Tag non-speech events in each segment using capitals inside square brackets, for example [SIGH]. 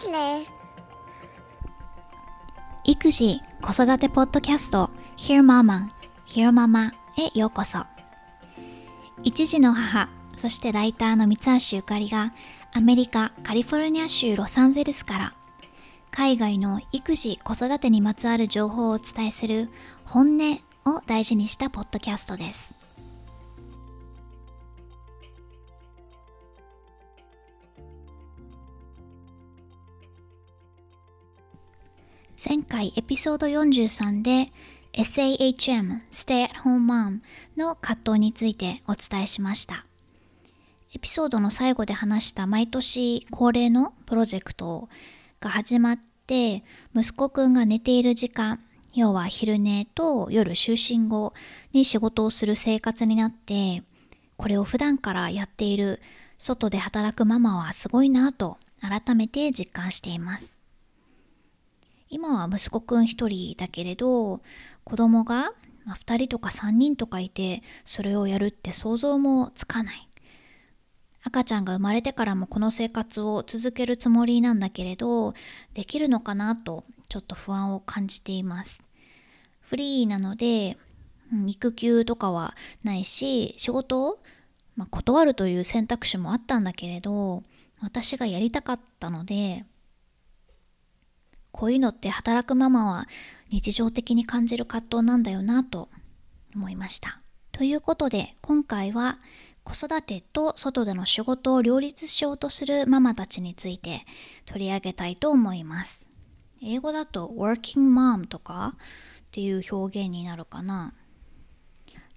Leslie. 育児・子育てポッドキャスト Hear Mama, Hear Mama へようこそ一児の母そしてライターの三橋ゆかりがアメリカ・カリフォルニア州ロサンゼルスから海外の育児・子育てにまつわる情報をお伝えする本音を大事にしたポッドキャストです前回エピソード43で SAHM Stay at Home Mom の葛藤についてお伝えしました。エピソードの最後で話した毎年恒例のプロジェクトが始まって息子くんが寝ている時間要は昼寝と夜就寝後に仕事をする生活になってこれを普段からやっている外で働くママはすごいなと改めて実感しています。今は息子くん一人だけれど子供が2人とか3人とかいてそれをやるって想像もつかない。赤ちゃんが生まれてからもこの生活を続けるつもりなんだけれどできるのかなとちょっと不安を感じています。フリーなので育休とかはないし仕事を、まあ、断るという選択肢もあったんだけれど私がやりたかったのでこういうのって働くママは日常的に感じる葛藤なんだよなと思いました。ということで今回は子育てと外での仕事を両立しようとするママたちについて取り上げたいと思います。英語だと working mom とかっていう表現になるかな。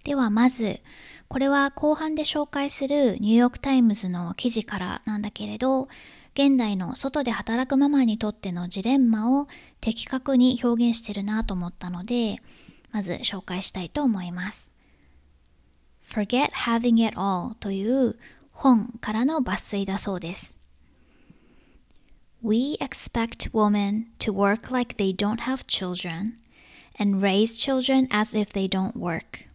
ではまずこれは後半で紹介するニューヨークタイムズの記事からなんだけれど現代の外で働くママにとってのジレンマを的確に表現してるなと思ったのでまず紹介したいと思います Forget Having It All という本からの抜粋だそうです We expect women to work like they don't have children and raise children as if they don't work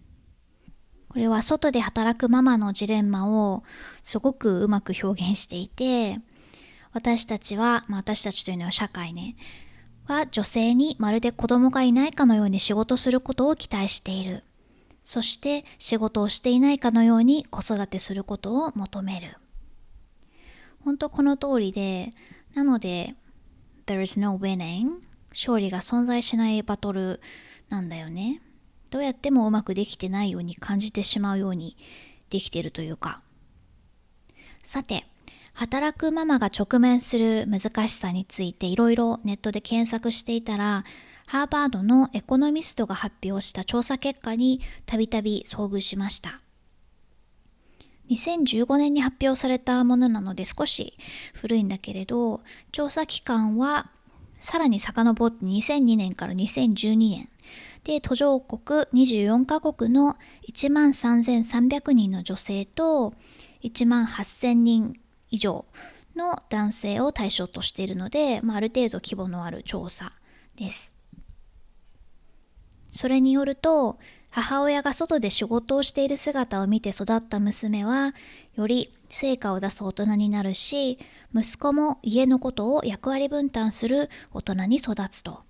これは外で働くママのジレンマをすごくうまく表現していて私たちは、まあ、私たちというのは社会ね、は女性にまるで子供がいないかのように仕事することを期待している。そして仕事をしていないかのように子育てすることを求める。本当この通りで、なので、there is no winning 勝利が存在しないバトルなんだよね。どうやってもうまくできてないように感じてしまうようにできているというか。さて、働くママが直面する難しさについていろいろネットで検索していたらハーバードのエコノミストが発表した調査結果にたびたび遭遇しました。2015年に発表されたものなので少し古いんだけれど調査期間はさらに遡って2002年から2012年。で途上国24カ国の1万3300人の女性と1万8000人以上の男性を対象としているので、まあ、ある程度規模のある調査です。それによると母親が外で仕事をしている姿を見て育った娘はより成果を出す大人になるし息子も家のことを役割分担する大人に育つと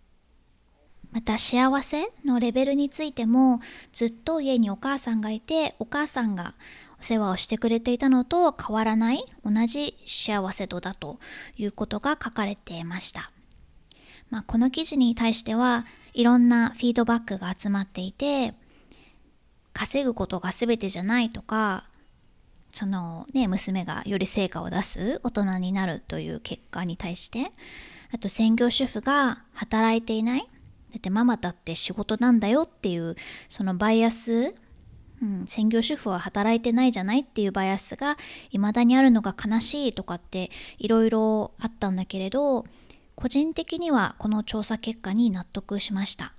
また幸せのレベルについてもずっと家にお母さんがいてお母さんがお世話をしてくれていたのと変わらない同じ幸せ度だということが書かれていました。まあ、この記事に対してはいろんなフィードバックが集まっていて稼ぐことが全てじゃないとかそのね娘がより成果を出す大人になるという結果に対してあと専業主婦が働いていないだってママだって仕事なんだよっていうそのバイアスうん、専業主婦は働いてないじゃないっていうバイアスが未だにあるのが悲しいとかっていろいろあったんだけれど個人的にはこの調査結果に納得しました。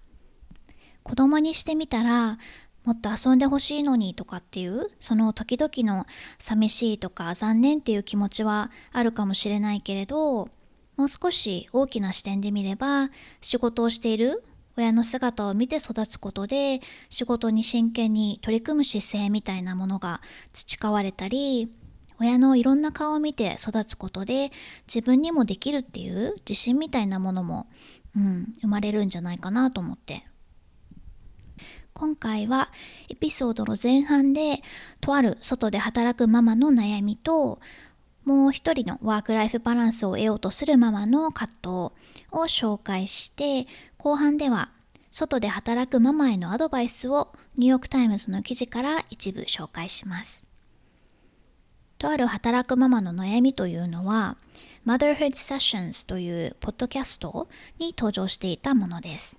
子供にしてみたらもっと遊んでほしいのにとかっていうその時々の寂しいとか残念っていう気持ちはあるかもしれないけれどもう少し大きな視点で見れば仕事をしている親の姿を見て育つことで仕事に真剣に取り組む姿勢みたいなものが培われたり親のいろんな顔を見て育つことで自分にもできるっていう自信みたいなものも、うん、生まれるんじゃないかなと思って。今回はエピソードの前半でとある外で働くママの悩みともう一人のワークライフバランスを得ようとするママの葛藤を紹介して後半では外で働くママへのアドバイスをニューヨークタイムズの記事から一部紹介します。とある働くママの悩みというのは Motherhood Sessions というポッドキャストに登場していたものです。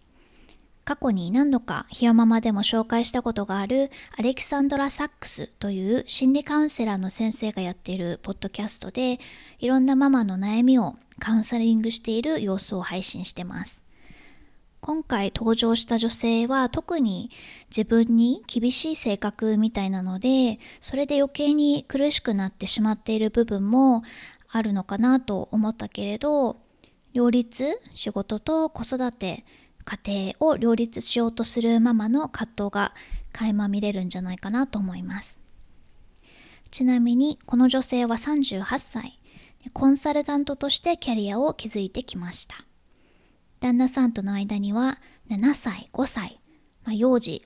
過去に何度かひよママでも紹介したことがあるアレキサンドラ・サックスという心理カウンセラーの先生がやっているポッドキャストでいろんなママの悩みをカウンセリングしている様子を配信してます。今回登場した女性は特に自分に厳しい性格みたいなのでそれで余計に苦しくなってしまっている部分もあるのかなと思ったけれど両立仕事と子育て家庭を両立しようとするママの葛藤が垣間見れるんじゃないかなと思います。ちなみにこの女性は38歳。コンサルタントとしてキャリアを築いてきました。旦那さんとの間には7歳5歳、まあ、幼児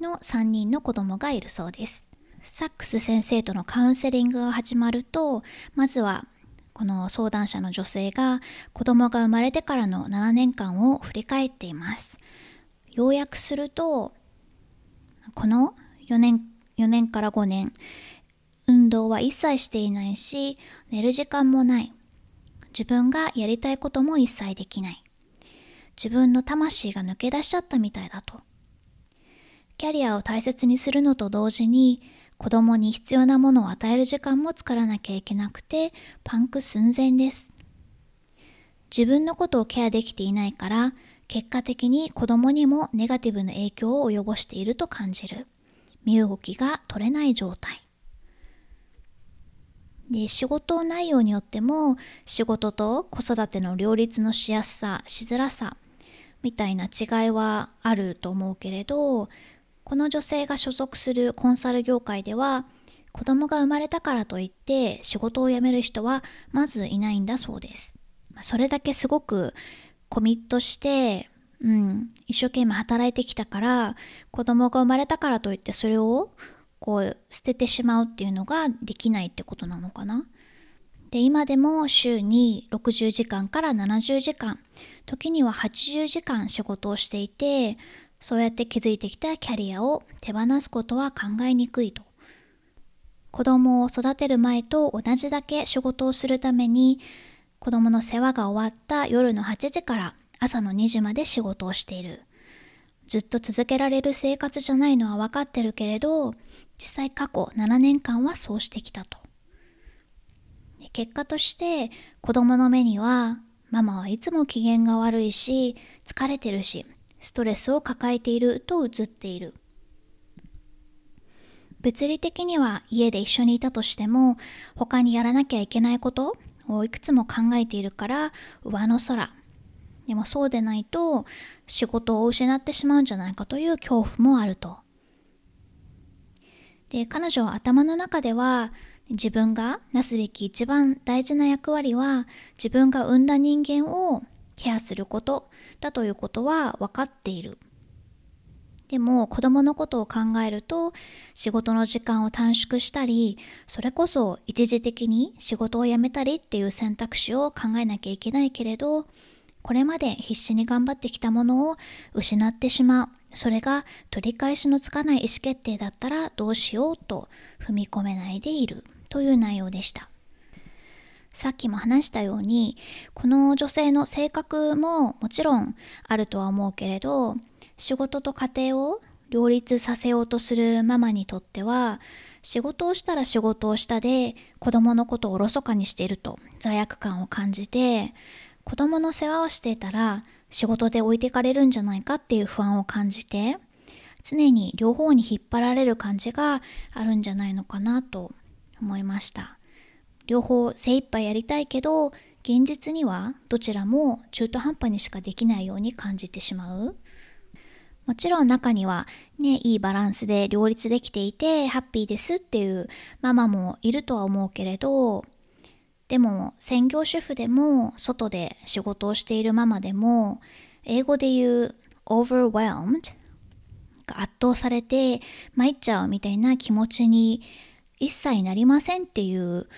の3人の子供がいるそうですサックス先生とのカウンセリングが始まるとまずはこの相談者の女性が子供が生まれてからの7年間を振り返っています。要約すると、この4年 ,4 年から5年、運動は一切していないし、寝る時間もない。自分がやりたいことも一切できない。自分の魂が抜け出しちゃったみたいだと。キャリアを大切にするのと同時に子供に必要なものを与える時間も作らなきゃいけなくてパンク寸前です。自分のことをケアできていないから結果的に子供にもネガティブな影響を及ぼしていると感じる。身動きが取れない状態。で仕事内容によっても仕事と子育ての両立のしやすさしづらさみたいな違いはあると思うけれどこの女性が所属するコンサル業界では子供が生まれたからといって仕事を辞める人はまずいないんだそうです。それだけすごくコミットして、うん、一生懸命働いてきたから子供が生まれたからといってそれをこう捨ててしまうっていうのができないってことなのかな。で今でも週に60時間から70時間時には80時間仕事をしていてそうやって築いてきたキャリアを手放すことは考えにくいと。子供を育てる前と同じだけ仕事をするために子供の世話が終わった夜の8時から朝の2時まで仕事をしている。ずっと続けられる生活じゃないのは分かってるけれど実際過去7年間はそうしてきたと。結果として子供の目にはママはいつも機嫌が悪いし疲れてるしストレスを抱えていると映っている。物理的には家で一緒にいたとしても他にやらなきゃいけないことをいくつも考えているから上の空。でもそうでないと仕事を失ってしまうんじゃないかという恐怖もあると。で彼女は頭の中では自分がなすべき一番大事な役割は自分が産んだ人間をケアすることだということは分かっている。でも子供のことを考えると仕事の時間を短縮したりそれこそ一時的に仕事を辞めたりっていう選択肢を考えなきゃいけないけれどこれまで必死に頑張ってきたものを失ってしまうそれが取り返しのつかない意思決定だったらどうしようと踏み込めないでいるという内容でした。さっきも話したようにこの女性の性格ももちろんあるとは思うけれど仕事と家庭を両立させようとするママにとっては仕事をしたら仕事をしたで子供のことをおろそかにしていると罪悪感を感じて子供の世話をしていたら仕事で置いてかれるんじゃないかっていう不安を感じて常に両方に引っ張られる感じがあるんじゃないのかなと思いました。両方精一杯やりたいけど現実にはどちらも中途半端にしかできないように感じてしまうもちろん中にはね、いいバランスで両立できていてハッピーですっていうママもいるとは思うけれど、でも専業主婦でも外で仕事をしているママでも英語で言う overwhelmed 圧倒されて参っちゃうみたいな気持ちに一切なりませんっていう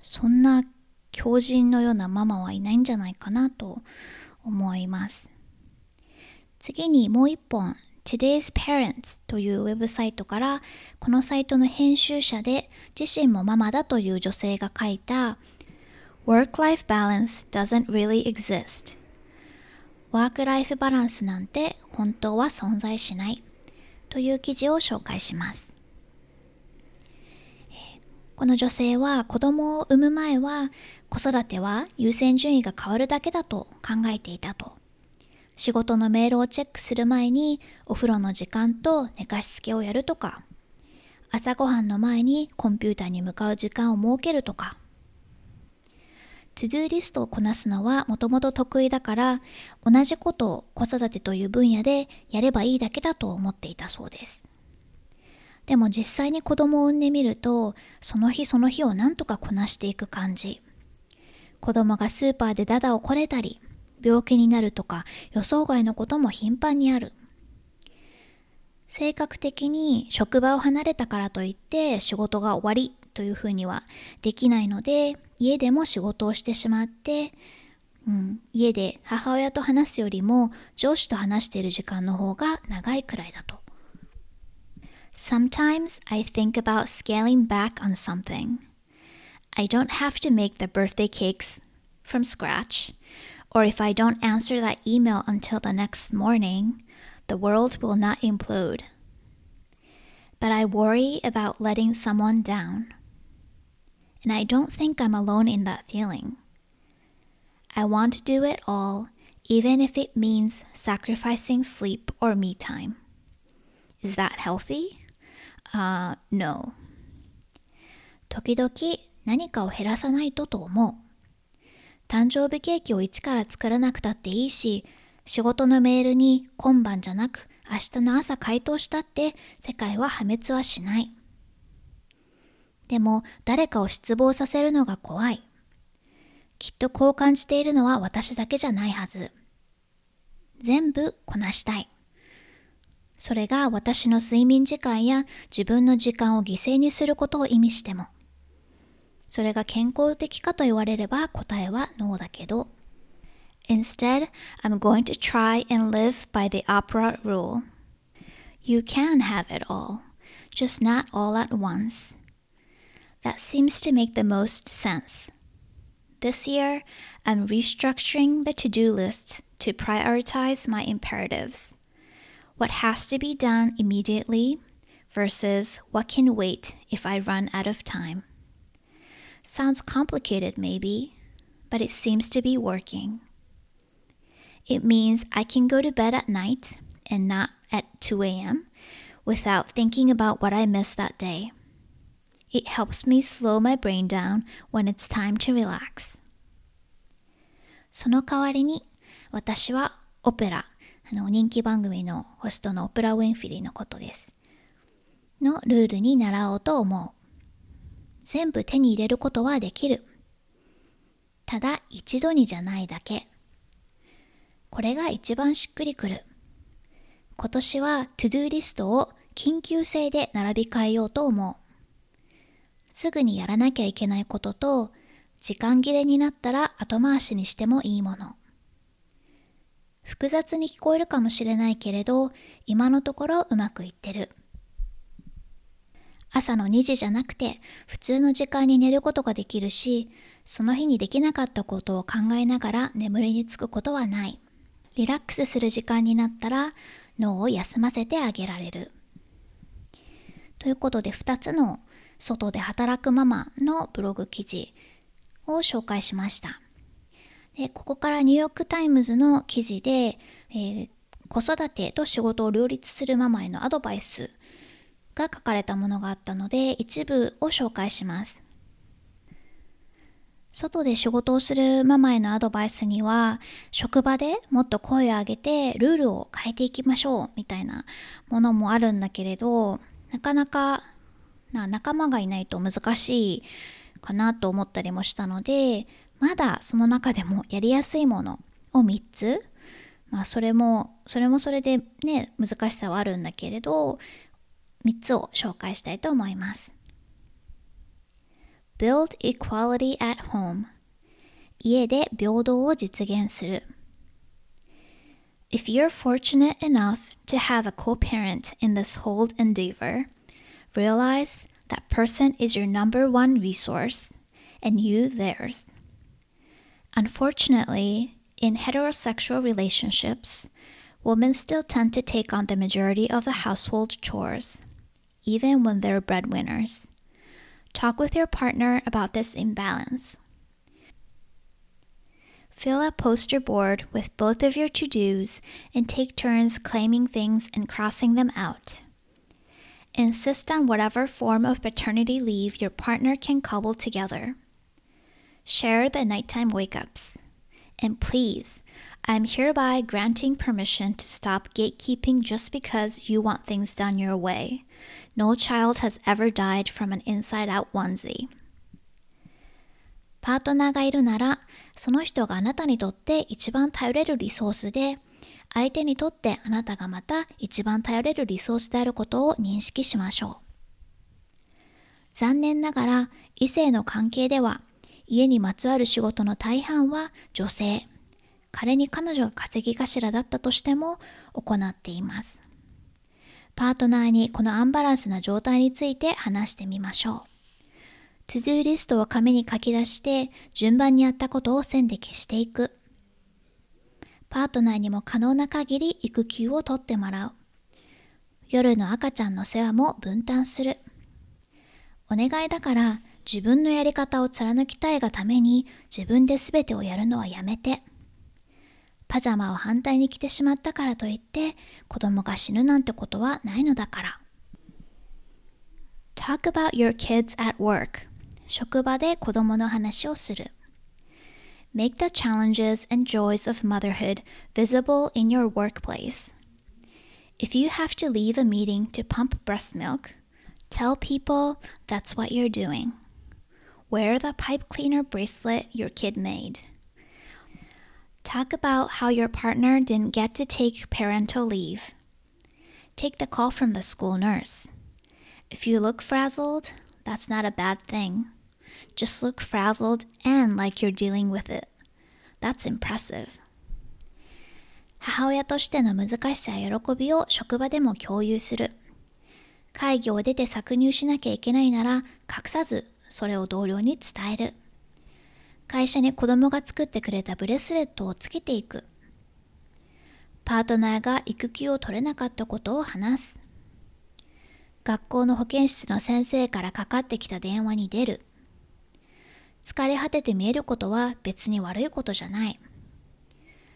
そんな強靭のようなママはいないんじゃないかなと思います。次にもう一本 Today's Parents というウェブサイトからこのサイトの編集者で自身もママだという女性が書いた Work-life balance doesn't really exist ワークライフバランスなんて本当は存在しない。という記事を紹介します。この女性は子供を産む前は子育ては優先順位が変わるだけだと考えていたと。仕事のメールをチェックする前にお風呂の時間と寝かしつけをやるとか、朝ごはんの前にコンピューターに向かう時間を設けるとか、 to-do list をこなすのはもともと得意だから同じことを子育てという分野でやればいいだけだと思っていたそうです。でも実際に子供を産んでみるとその日その日を何とかこなしていく感じ。子供がスーパーでダダをこれたり病気になるとか予想外のことも頻繁にある。性格的に職場を離れたからといって仕事が終わりというふうにはできないので家でも仕事をしてしまって、うん、家で母親と話すよりも上司と話している時間の方が長いくらいだと。Sometimes I think about scaling back on something. I don't have to make the birthday cakes from scratch, or if I don't answer that email until the next morning, the world will not implode. But I worry about letting someone down. and I don't think I'm alone in that feeling. I want to do it all, even if it means sacrificing sleep or me time. Is that healthy? Uh, no. 時々何かを減らさないとと思う。誕生日ケーキを一から作らなくたっていいし、仕事のメールに今晩じゃなく明日の朝回答したって世界は破滅はしない。でも誰かを失望させるのが怖い。きっとこう感じているのは私だけじゃないはず。全部こなしたい。それが私の睡眠時間や自分の時間を犠牲にすることを意味しても。それが健康的かと言われれば答えはノーだけど。Instead, I'm going to try and live by the opera rule. You can have it all, just not all at once. That seems to make the most sense. This year, I'm restructuring the to do lists to prioritize my imperatives. What has to be done immediately versus what can wait if I run out of time. Sounds complicated, maybe, but it seems to be working. It means I can go to bed at night and not at 2 a.m. without thinking about what I missed that day. It helps me slow my brain down when it's time to relax. その代わりに私はオペラ、 あの人気番組のホストのオプラ・ウィンフィリーのことです。のルールに習おうと思う。全部手に入れることはできる。ただ一度にじゃないだけ。これが一番しっくりくる。今年はトゥドゥリストを緊急性で並び替えようと思う。すぐにやらなきゃいけないことと、時間切れになったら後回しにしてもいいもの。複雑に聞こえるかもしれないけれど、今のところうまくいってる。朝の2時じゃなくて普通の時間に寝ることができるし、その日にできなかったことを考えながら眠りにつくことはない。リラックスする時間になったら脳を休ませてあげられる。ということで2つの外で働くママのブログ記事を紹介しました。でここからニューヨークタイムズの記事で、えー、子育てと仕事を両立するママへのアドバイスが書かれたものがあったので一部を紹介します。外で仕事をするママへのアドバイスには職場でもっと声を上げてルールを変えていきましょうみたいなものもあるんだけれどなかなかな仲間がいないと難しいかなと思ったりもしたのでまだその中でもやりやすいものを3つまあそれもそれもそれでね難しさはあるんだけれど3つを紹介したいと思います Build equality at home 家で平等を実現する If you're fortunate enough to have a co-parent in this whole endeavor, realize that person is your number one resource and you theirs. Unfortunately, in heterosexual relationships, women still tend to take on the majority of the household chores, even when they're breadwinners. Talk with your partner about this imbalance. Fill a poster board with both of your to dos and take turns claiming things and crossing them out. Insist on whatever form of paternity leave your partner can cobble together. Share the nighttime wake ups. And please, I'm hereby granting permission to stop gatekeeping just because you want things done your way. No child has ever died from an inside out onesie. パートナーがいるなら、その人があなたにとって一番頼れるリソースで、相手にとってあなたがまた一番頼れるリソースであることを認識しましょう。残念ながら、異性の関係では、家にまつわる仕事の大半は女性、仮に彼女が稼ぎ頭だったとしても行っています。パートナーにこのアンバランスな状態について話してみましょう。トゥドゥリストを紙に書き出して順番にやったことを線で消していく。パートナーにも可能な限り育休を取ってもらう。夜の赤ちゃんの世話も分担する。お願いだから自分のやり方を貫きたいがために自分で全てをやるのはやめて。パジャマを反対に着てしまったからといって子供が死ぬなんてことはないのだから。Talk about your kids at work. 職場で子供の話をする。Make the challenges and joys of motherhood visible in your workplace. If you have to leave a meeting to pump breast milk, tell people that's what you're doing. Wear the pipe cleaner bracelet your kid made. Talk about how your partner didn't get to take parental leave. Take the call from the school nurse. If you look frazzled, that's not a bad thing. Just look frazzled and like you're dealing with it. That's impressive. 母親としての難しさや喜びを職場でも共有する。会議を出て搾乳しなきゃいけないなら隠さず それを同僚に伝える。会社に子供が作ってくれたブレスレットをつけていく。パートナーが育休を取れなかったことを話す。学校の保健室の先生からかかってきた電話に出る。疲れ果てて見えることは別に悪いことじゃない。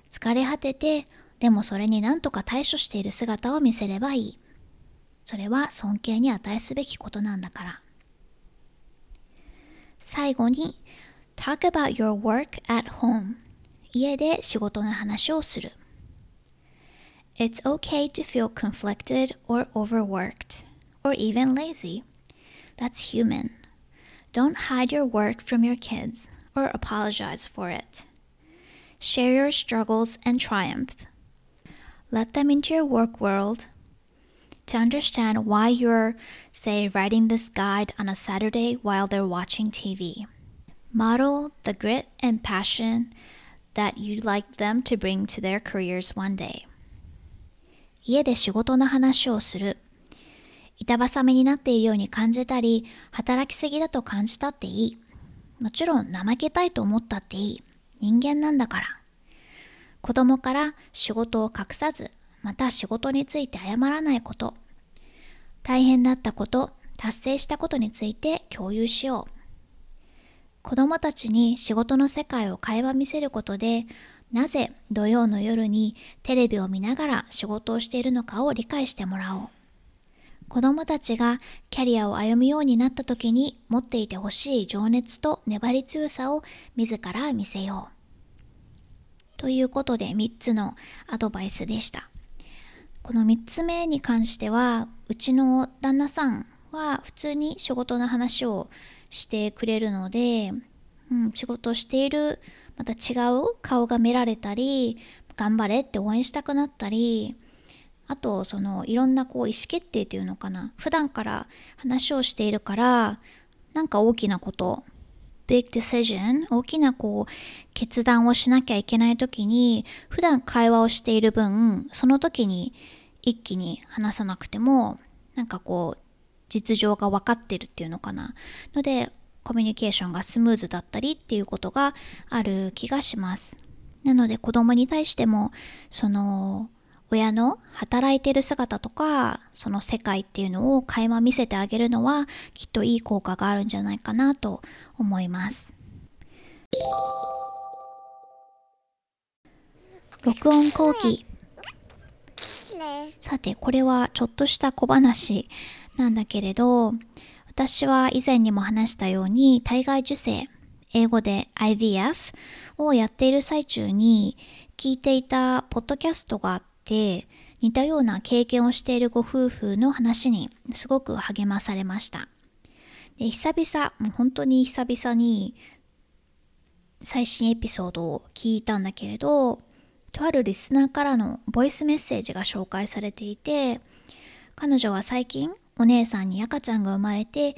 疲れ果てて、でもそれになんとか対処している姿を見せればいい。それは尊敬に値すべきことなんだから。最後に、talk about your work at home 家で仕事の話をする。It's okay to feel conflicted or overworked or even lazy. That's human. Don't hide your work from your kids or apologize for it. Share your struggles and triumph. Let them into your work world to understand why you're, say, writing this guide on a Saturday while they're watching TV. Model the grit and passion that you'd like them to bring to their careers one day. 家で仕事の話をする。板挟みになっているように感じたり、働きすぎだと感じたっていい。もちろん怠けたいと思ったっていい。人間なんだから。子供から仕事を隠さず、また仕事について謝らないこと。大変だったこと、達成したことについて共有しよう。子供たちに仕事の世界を会話見せることで、なぜ土曜の夜にテレビを見ながら仕事をしているのかを理解してもらおう。子供たちがキャリアを歩むようになった時に持っていてほしい情熱と粘り強さを自ら見せよう。ということで3つのアドバイスでした。この3つ目に関してはうちの旦那さんは普通に仕事の話をしてくれるので、うん、仕事しているまた違う顔が見られたり頑張れって応援したくなったりあとそのいろんなこう意思決定っていうのかな。普段から話をしているからなんか大きなこと big decision 大きなこう決断をしなきゃいけない時に普段会話をしている分その時に一気に話さなくてもなんかこう実情が分かってるっていうのかな。のでコミュニケーションがスムーズだったりっていうことがある気がします。なので子供に対してもその親の働いてる姿とかその世界っていうのを垣間見せてあげるのはきっといい効果があるんじゃないかなと思います。録音後期。さてこれはちょっとした小話なんだけれど私は以前にも話したように体外受精英語で IVF をやっている最中に聞いていたポッドキャストがあって似たような経験をしているご夫婦の話にすごく励まされました。で久々もう本当に久々に最新エピソードを聞いたんだけれどとあるリスナーからのボイスメッセージが紹介されていて彼女は最近お姉さんに赤ちゃんが生まれて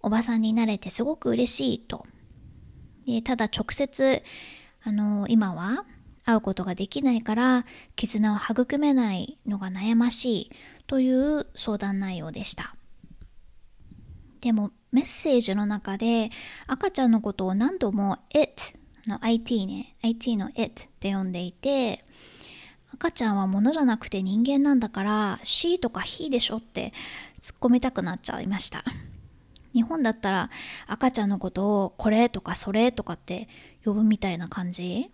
おばさんになれてすごく嬉しいと。でただ直接あの今は会うことができないから絆を育めないのが悩ましいという相談内容でした。でもメッセージの中で赤ちゃんのことを何度も it の IT ね IT の it って呼んでいて赤ちゃんは物じゃなくて人間なんだから she とか he でしょって突っ込みたくなっちゃいました。日本だったら赤ちゃんのことをこれとかそれとかって呼ぶみたいな感じ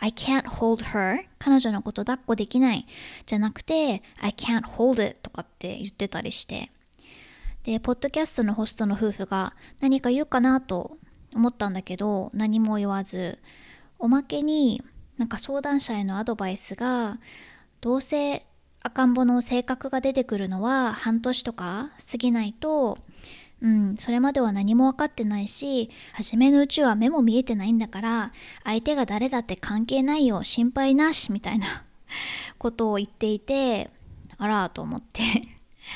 I can't hold her. 彼女のこと抱っこできない。じゃなくて I can't hold it とかって言ってたりして。でポッドキャストのホストの夫婦が何か言うかなと思ったんだけど何も言わず。おまけになんか相談者へのアドバイスがどうせ赤ん坊の性格が出てくるのは半年とか過ぎないとうん、それまでは何も分かってないし、初めのうちは目も見えてないんだから、相手が誰だって関係ないよ、心配なし、みたいな [LAUGHS] ことを言っていて、あら、と思って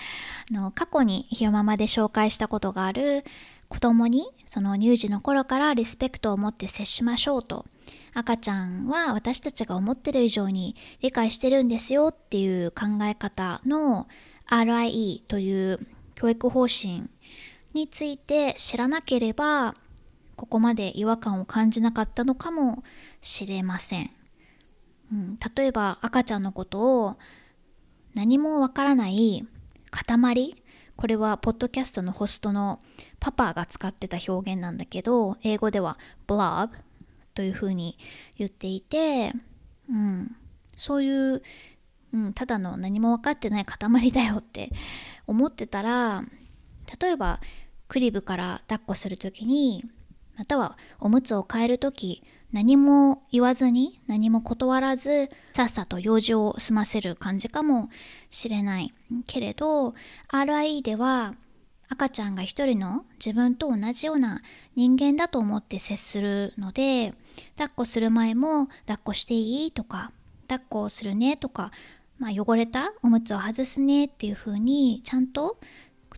[LAUGHS] の、過去にひろままで紹介したことがある、子供にその乳児の頃からリスペクトを持って接しましょうと。赤ちゃんは私たちが思ってる以上に理解してるんですよっていう考え方の RIE という教育方針について知らなければここまで違和感を感じなかったのかもしれません、うん、例えば赤ちゃんのことを何もわからない塊？これはポッドキャストのホストのパパが使ってた表現なんだけど英語では blob というふうに言っていて、うん、そういう、うん、ただの何も分かってない塊だよって思ってたら例えばクリブから抱っこする時にまたはおむつを変える時何も言わずに何も断らずさっさと用事を済ませる感じかもしれない。けれど RIE では赤ちゃんが一人の自分と同じような人間だと思って接するので抱っこする前も抱っこしていいとか抱っこするねとか、まあ、汚れたおむつを外すねっていう風にちゃんと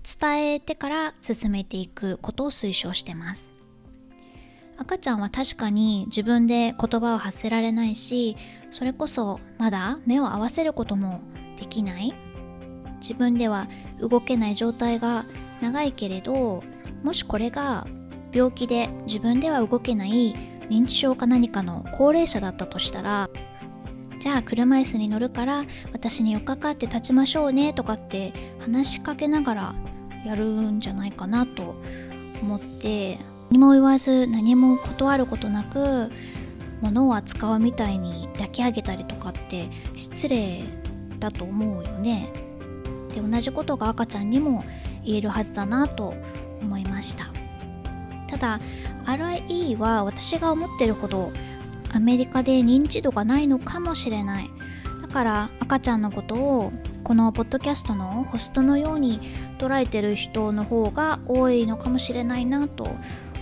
伝えてから進めていくことを推奨してます。赤ちゃんは確かに自分で言葉を発せられないしそれこそまだ目を合わせることもできない。自分では動けない状態が長いけれどもしこれが病気で自分では動けない認知症か何かの高齢者だったとしたらじゃあ車椅子に乗るから私に寄っかかって立ちましょうねとかって話しかけながらやるんじゃないかなと思って何も言わず何も断ることなく物を扱うみたいに抱き上げたりとかって失礼だと思うよね。で同じことが赤ちゃんにも言えるはずだなと思いました。ただ RIE は私が思ってるほどアメリカで認知度がないのかもしれない。だから赤ちゃんのことをこのポッドキャストのホストのように捉えてる人の方が多いのかもしれないなと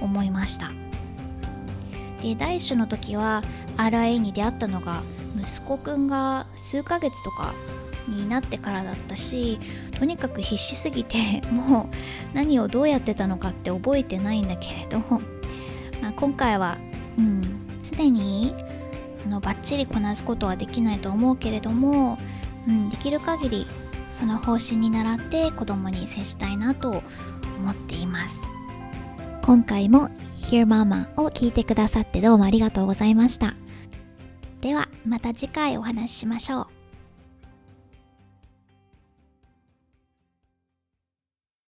思いました。で第一種の時は RIA に出会ったのが息子くんが数ヶ月とかになってからだったしとにかく必死すぎてもう何をどうやってたのかって覚えてないんだけれど、まあ、今回は、うん、常にあのバッチリこなすことはできないと思うけれども、うん、できる限りその方針に倣って子供に接したいなと思っています。今回も Hear Mama を聞いてくださってどうもありがとうございました。ではまた次回お話ししましょう。